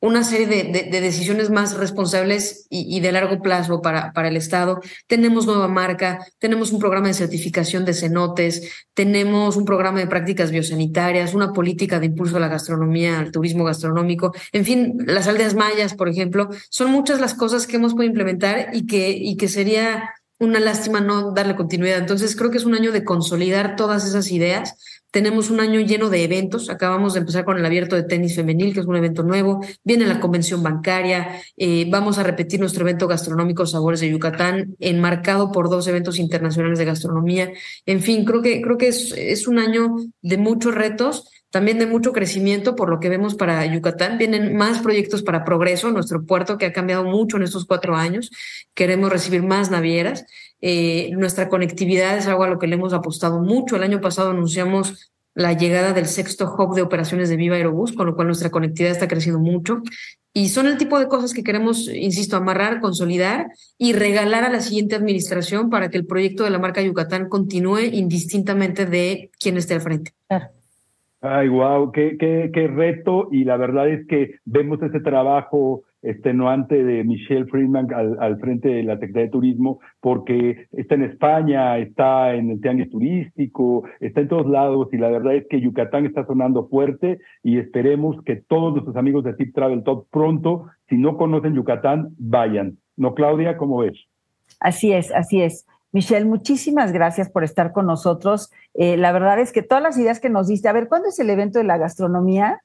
una serie de, decisiones más responsables y, de largo plazo para, para, el Estado. Tenemos nueva marca, tenemos un programa de certificación de cenotes, tenemos un programa de prácticas biosanitarias, una política de impulso a la gastronomía, al turismo gastronómico, en fin, las aldeas mayas, por ejemplo. Son muchas las cosas que hemos podido implementar y que, y que sería una lástima no darle continuidad. Entonces, creo que es un año de consolidar todas esas ideas tenemos un año lleno de eventos. Acabamos de empezar con el abierto de tenis femenil, que es un evento nuevo. Viene la convención bancaria. Eh, vamos a repetir nuestro evento gastronómico Sabores de Yucatán, enmarcado por dos eventos internacionales de gastronomía. En fin, creo que, creo que es, es un año de muchos retos también de mucho crecimiento por lo que vemos para Yucatán. Vienen más proyectos para Progreso, nuestro puerto que ha cambiado mucho en estos cuatro años. Queremos recibir más navieras. Eh, nuestra conectividad es algo a lo que le hemos apostado mucho. El año pasado anunciamos la llegada del sexto hub de operaciones de Viva Aerobús, con lo cual nuestra conectividad está creciendo mucho. Y son el tipo de cosas que queremos, insisto, amarrar, consolidar y regalar a la siguiente administración para que el proyecto de la marca Yucatán continúe indistintamente de quién esté al frente.
Ay, wow, qué, qué, qué reto. Y la verdad es que vemos ese trabajo extenuante de Michelle Friedman al, frente de la Secretaría de Turismo, porque está en España, está en el Tianguis Turístico, está en todos lados, y la verdad es que Yucatán está sonando fuerte y esperemos que todos nuestros amigos de Tip Travel Top pronto, si no conocen Yucatán, vayan. ¿No, Claudia? ¿Cómo ves?
Así es, así es. Michelle, muchísimas gracias por estar con nosotros. Eh, la verdad es que todas las ideas que nos diste, a ver, ¿cuándo es el evento de la gastronomía?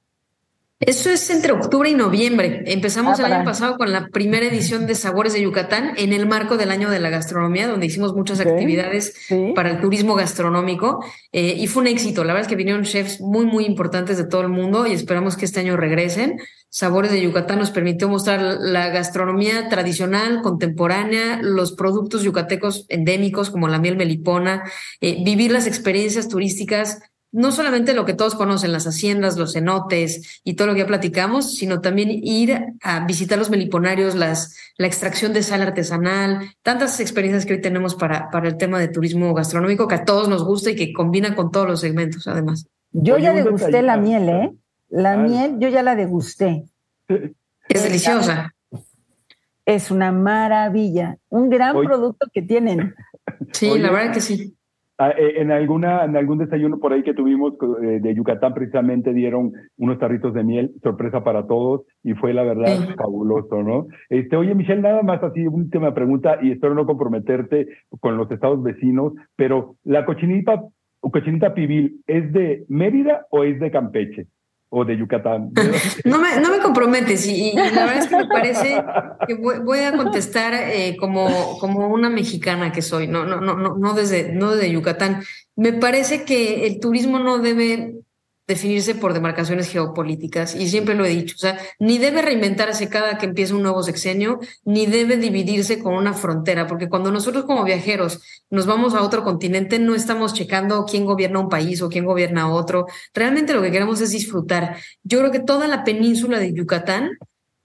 Eso es entre octubre y noviembre. Empezamos ah, el año pasado con la primera edición de Sabores de Yucatán en el marco del año de la gastronomía, donde hicimos muchas actividades para el turismo gastronómico eh, y fue un éxito. La verdad es que vinieron chefs muy, muy importantes de todo el mundo y esperamos que este año regresen. Sabores de Yucatán nos permitió mostrar la gastronomía tradicional, contemporánea, los productos yucatecos endémicos como la miel melipona, eh, vivir las experiencias turísticas no solamente lo que todos conocen, las haciendas, los cenotes y todo lo que ya platicamos, sino también ir a visitar los meliponarios, las, la extracción de sal artesanal, tantas experiencias que hoy tenemos para, para el tema de turismo gastronómico que a todos nos gusta y que combina con todos los segmentos, además.
Yo ya degusté la miel, ¿eh? La miel, yo ya la degusté.
Es deliciosa.
Es una maravilla, un gran producto que tienen.
Sí, la verdad que sí.
Ah, eh, en, alguna, en algún desayuno por ahí que tuvimos eh, de Yucatán, precisamente dieron unos tarritos de miel, sorpresa para todos, y fue la verdad fabuloso, ¿no? Este, oye, Michelle, nada más así, última pregunta, y espero no comprometerte con los estados vecinos, pero la cochinita, cochinita pibil, ¿es de Mérida o es de Campeche? O de Yucatán.
No me, no me comprometes y, la verdad es que me parece que voy, a contestar eh, como, como una mexicana que soy, no, no, no, no, no desde, no desde Yucatán. Me parece que el turismo no debe definirse por demarcaciones geopolíticas, y siempre lo he dicho, o sea, ni debe reinventarse cada que empiece un nuevo sexenio, ni debe dividirse con una frontera, porque cuando nosotros como viajeros nos vamos a otro continente, no estamos checando quién gobierna un país o quién gobierna otro, realmente lo que queremos es disfrutar. Yo creo que toda la península de Yucatán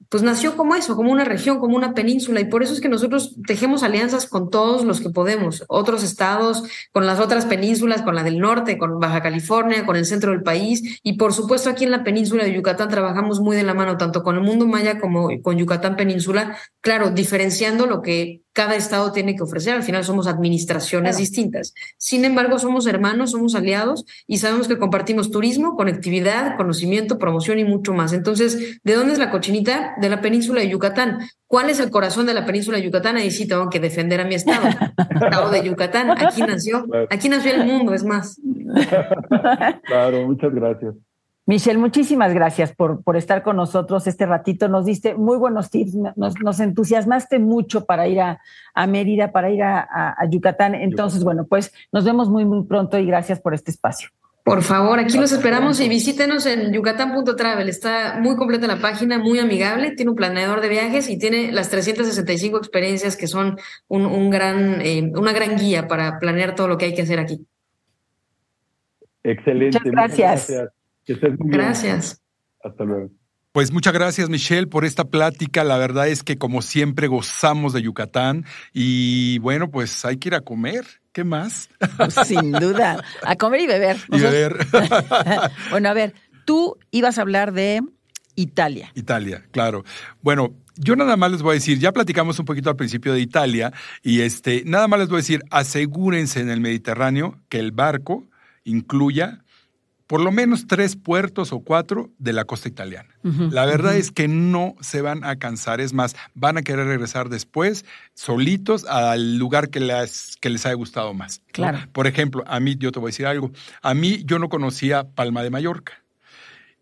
pues nació como eso, como una región, como una península, y por eso es que nosotros tejemos alianzas con todos los que podemos, otros estados, con las otras penínsulas, con la del norte, con Baja California, con el centro del país, y por supuesto aquí en la península de Yucatán trabajamos muy de la mano, tanto con el mundo maya como con Yucatán Península, claro, diferenciando lo que cada estado tiene que ofrecer. Al final somos administraciones distintas. Sin embargo, somos hermanos, somos aliados y sabemos que compartimos turismo, conectividad, conocimiento, promoción y mucho más. Entonces, ¿de dónde es la cochinita? De la península de Yucatán. ¿Cuál es el corazón de la península de Yucatán? Ahí sí tengo que defender a mi estado. estado de Yucatán. Aquí nació, aquí nació el mundo, es más.
Claro, muchas gracias.
Michelle, muchísimas gracias por, por, estar con nosotros este ratito. Nos diste muy buenos tips, nos, entusiasmaste mucho para ir a, Mérida, para ir a, Yucatán. Entonces, bueno, pues nos vemos muy, muy pronto y gracias por este espacio.
Por favor, aquí los esperamos y visítenos en yucatán.travel. Está muy completa la página, muy amigable, tiene un planeador de viajes y tiene las 365 experiencias que son un, gran, eh, una gran guía para planear todo lo que hay que hacer aquí.
Excelente.
Muchas gracias.
Gracias.
Hasta luego.
Pues muchas gracias Michelle por esta plática. La verdad es que como siempre gozamos de Yucatán y bueno, pues hay que ir a comer. ¿Qué más?
Pues, sin duda, a comer y beber.
Y beber.
bueno, a ver, tú ibas a hablar de Italia.
Italia, claro. Bueno, yo nada más les voy a decir, ya platicamos un poquito al principio de Italia y este, nada más les voy a decir, asegúrense en el Mediterráneo que el barco incluya por lo menos tres puertos o cuatro de la costa italiana. la verdad es que no se van a cansar, es más, van a querer regresar después solitos al lugar que les, que les haya gustado más.
Claro.
Por ejemplo, a mí, yo te voy a decir algo, a mí yo no conocía Palma de Mallorca.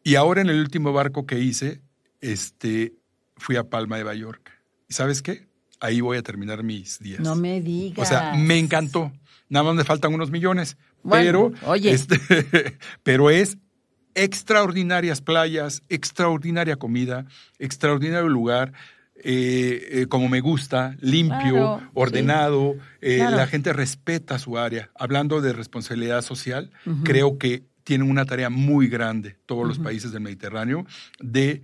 Y ahora en el último barco que hice, este, fui a Palma de Mallorca. ¿Y sabes qué? Ahí voy a terminar mis días.
No me digas.
O sea, me encantó. Nada más me faltan unos millones, pero, Este, pero es extraordinarias playas, extraordinaria comida, extraordinario lugar. Eh, eh, como me gusta, limpio, ordenado, eh, la gente respeta su área. Hablando de responsabilidad social, creo que tienen una tarea muy grande todos los países del Mediterráneo de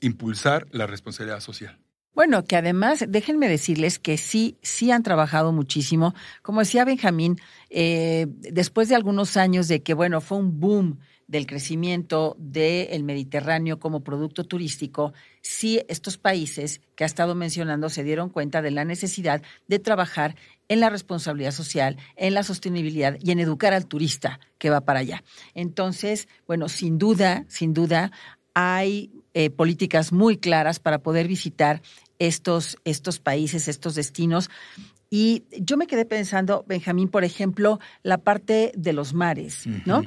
impulsar la responsabilidad social.
Bueno, que además, déjenme decirles que sí, sí han trabajado muchísimo. Como decía Benjamín, eh, después de algunos años de que, bueno, fue un boom del crecimiento del Mediterráneo como producto turístico, sí estos países que ha estado mencionando se dieron cuenta de la necesidad de trabajar en la responsabilidad social, en la sostenibilidad y en educar al turista que va para allá. Entonces, bueno, sin duda, sin duda, hay eh, políticas muy claras para poder visitar estos, estos países, estos destinos. Y yo me quedé pensando, Benjamín, por ejemplo, la parte de los mares, ¿no?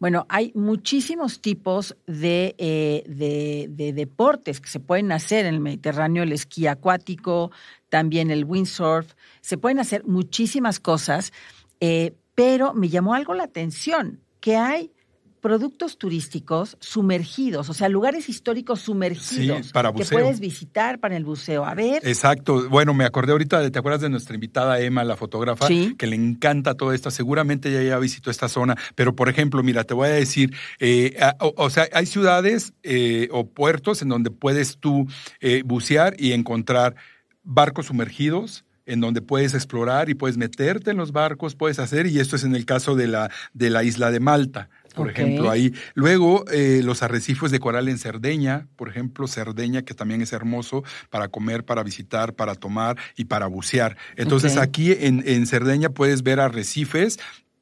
Bueno, hay muchísimos tipos de, eh, de, deportes que se pueden hacer en el Mediterráneo, el esquí acuático, también el windsurf, se pueden hacer muchísimas cosas, eh, pero me llamó algo la atención, que hay productos turísticos sumergidos, o sea, lugares históricos sumergidos
para
que puedes visitar para el buceo. A ver.
Exacto. Bueno, me acordé ahorita, de, ¿te acuerdas de nuestra invitada Emma, la fotógrafa? Que le encanta todo esto. Seguramente ella ya visitó esta zona. Pero, por ejemplo, mira, te voy a decir, eh, o, sea, hay ciudades eh, o puertos en donde puedes tú eh, bucear y encontrar barcos sumergidos en donde puedes explorar y puedes meterte en los barcos, puedes hacer, y esto es en el caso de la, de la isla de Malta por ejemplo, ahí. Luego, eh, los arrecifes de coral en Cerdeña, por ejemplo, Cerdeña, que también es hermoso para comer, para visitar, para tomar y para bucear. Entonces, aquí en, en Cerdeña puedes ver arrecifes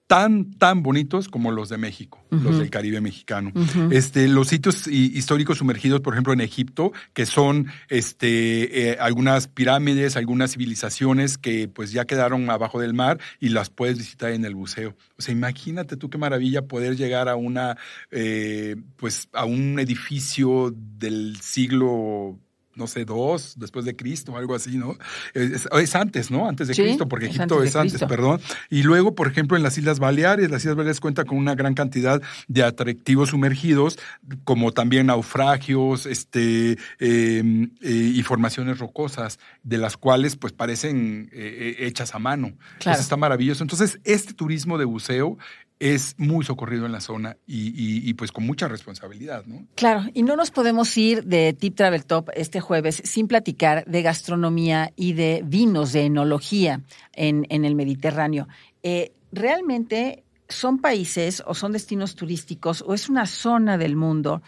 tan, tan bonitos como los de México, los del Caribe mexicano. este, los sitios históricos sumergidos, por ejemplo, en Egipto, que son este, eh, algunas pirámides, algunas civilizaciones que pues ya quedaron abajo del mar y las puedes visitar en el buceo. O sea, imagínate tú qué maravilla poder llegar a una, eh, pues, a un edificio del siglo no sé, dos después de Cristo, algo así, ¿no? Es, antes, ¿no? Antes de Cristo, porque Egipto es antes, perdón. Y luego, por ejemplo, en las Islas Baleares, las Islas Baleares cuenta con una gran cantidad de atractivos sumergidos, como también naufragios, este, em, eh, y formaciones rocosas, de las cuales, pues, parecen eh, eh, hechas a mano. Claro. Eso está maravilloso. Entonces, este turismo de buceo es muy socorrido en la zona y, pues con mucha responsabilidad, ¿no?
Claro, y no nos podemos ir de Tip Travel Top este jueves sin platicar de gastronomía y de vinos, de enología en, el Mediterráneo. Eh, realmente son países o son destinos turísticos o es una zona del mundo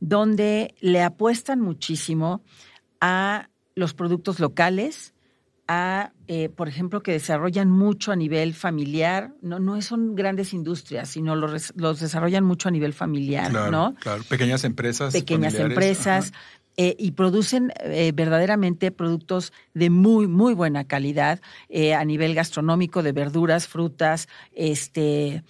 donde le apuestan muchísimo a los productos locales, a, eh, por ejemplo, que desarrollan mucho a nivel familiar, no, no son grandes industrias, sino los, los desarrollan mucho a nivel familiar, ¿no?
Claro, pequeñas empresas.
Pequeñas empresas. Eh, y producen eh, verdaderamente productos de muy, muy buena calidad a nivel gastronómico, de verduras, frutas, este,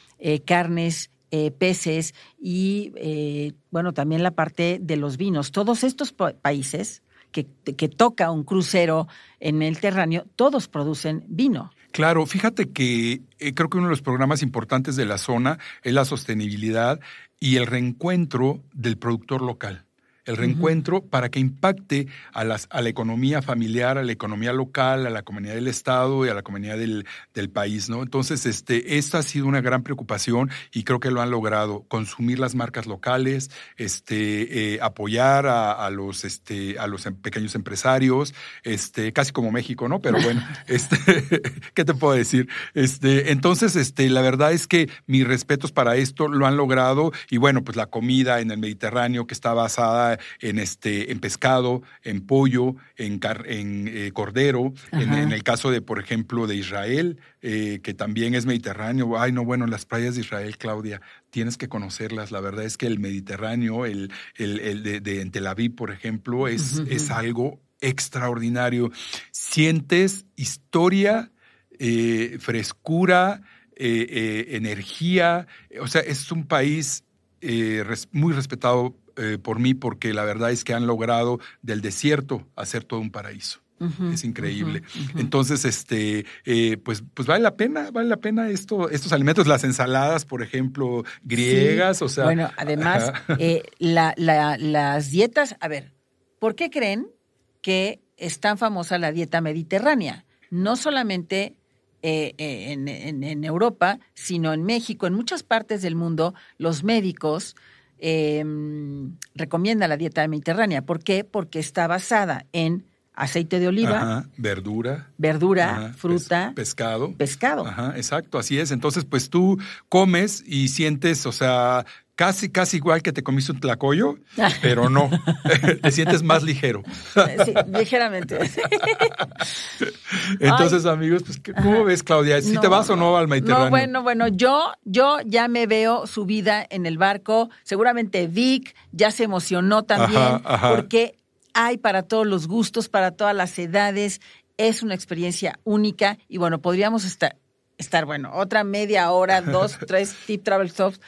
carnes, peces y, bueno, también la parte de los vinos. Todos estos países que, toca un crucero en el Terráneo, todos producen vino.
Claro, fíjate que eh, creo que uno de los programas importantes de la zona es la sostenibilidad y el reencuentro del productor local el reencuentro para que impacte a, las, a la economía familiar, a la economía local, a la comunidad del Estado y a la comunidad del, del, país, ¿no? Entonces, este, esta ha sido una gran preocupación y creo que lo han logrado, consumir las marcas locales, este, eh, apoyar a, a, los, este, a los em, pequeños empresarios, este, casi como México, ¿no? Pero bueno, este, ¿qué te puedo decir? Este, entonces, este, la verdad es que mis respetos para esto lo han logrado y bueno, pues la comida en el Mediterráneo que está basada en, este, en pescado, en pollo, en, en eh, cordero, en, el caso de, por ejemplo, de Israel, eh, que también es mediterráneo. Ay, no, bueno, las playas de Israel, Claudia, tienes que conocerlas. La verdad es que el Mediterráneo, el, el, de, en Tel Aviv, por ejemplo, es, es algo extraordinario. Sientes historia, eh, frescura, energía. O sea, es un país muy respetado eh, por mí porque la verdad es que han logrado del desierto hacer todo un paraíso. es increíble. Entonces, este, eh, pues, pues vale la pena, vale la pena esto, estos alimentos, las ensaladas, por ejemplo, griegas, o sea.
Bueno, además, eh, las dietas, a ver, ¿por qué creen que es tan famosa la dieta mediterránea? No solamente en, en, Europa, sino en México, en muchas partes del mundo, los médicos Em, recomienda la dieta mediterránea. ¿Por qué? Porque está basada en aceite de oliva,
Ajá, verdura.
verdura,
Ajá, pes-
fruta,
pescado.
pescado.
Ajá, exacto, así es. Entonces, pues tú comes y sientes, o sea, casi, casi igual que te comiste un tlacoyo, pero no, te sientes más ligero.
Sí, ligeramente.
Entonces, amigos, pues, ¿qué- ¿cómo ves, Claudia? ¿Si te vas o no al Mediterráneo?
No, bueno, bueno, yo, yo ya me veo subida en el barco. Seguramente Vic ya se emocionó también,
Ajá, ajá.
porque hay para todos los gustos, para todas las edades. Es una experiencia única y bueno, podríamos estar, estar bueno, otra media hora, dos, tres tip travel stops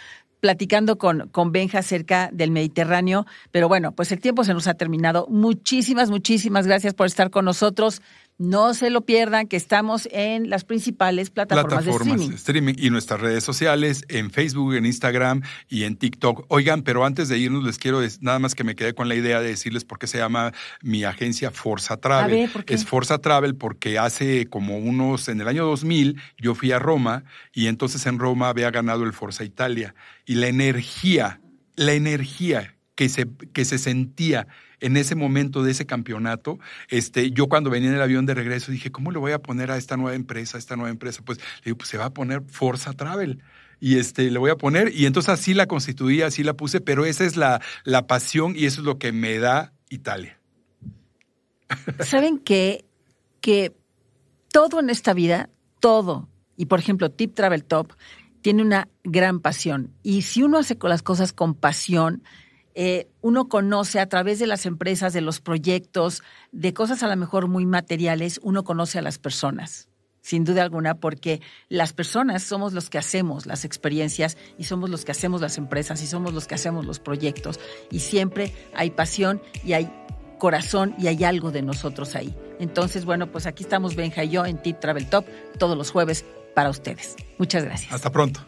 platicando con, con Benja acerca del Mediterráneo. Pero bueno, pues el tiempo se nos ha terminado. Muchísimas, muchísimas gracias por estar con nosotros. No se lo pierdan, que estamos en las principales plataformas,
plataformas
de streaming.
y nuestras redes sociales, en Facebook, en Instagram y en TikTok. Oigan, pero antes de irnos les quiero nada más que me quedé con la idea de decirles por qué se llama mi agencia Forza Travel.
Ver, ¿por qué?
Es Forza Travel porque hace como unos, en el año 2000, yo fui a Roma y entonces en Roma había ganado el Forza Italia y la energía, la energía que se, que se sentía en ese momento de ese campeonato, este, yo cuando venía en el avión de regreso dije, ¿cómo le voy a poner a esta nueva empresa, a esta nueva empresa? Pues le digo, pues se va a poner Forza Travel. Y este, le voy a poner, y entonces así la constituí, así la puse, pero esa es la, la pasión y eso es lo que me da Italia.
¿Saben qué? Que todo en esta vida, todo, y por ejemplo, Tip Travel Top, tiene una gran pasión. Y si uno hace las cosas con pasión, eh, uno conoce a través de las empresas, de los proyectos, de cosas a lo mejor muy materiales, uno conoce a las personas. Sin duda alguna, porque las personas somos los que hacemos las experiencias y somos los que hacemos las empresas y somos los que hacemos los proyectos. Y siempre hay pasión y hay corazón y hay algo de nosotros ahí. Entonces, bueno, pues aquí estamos Benja y yo en Tip Travel Top todos los jueves para ustedes. Muchas gracias.
Hasta pronto.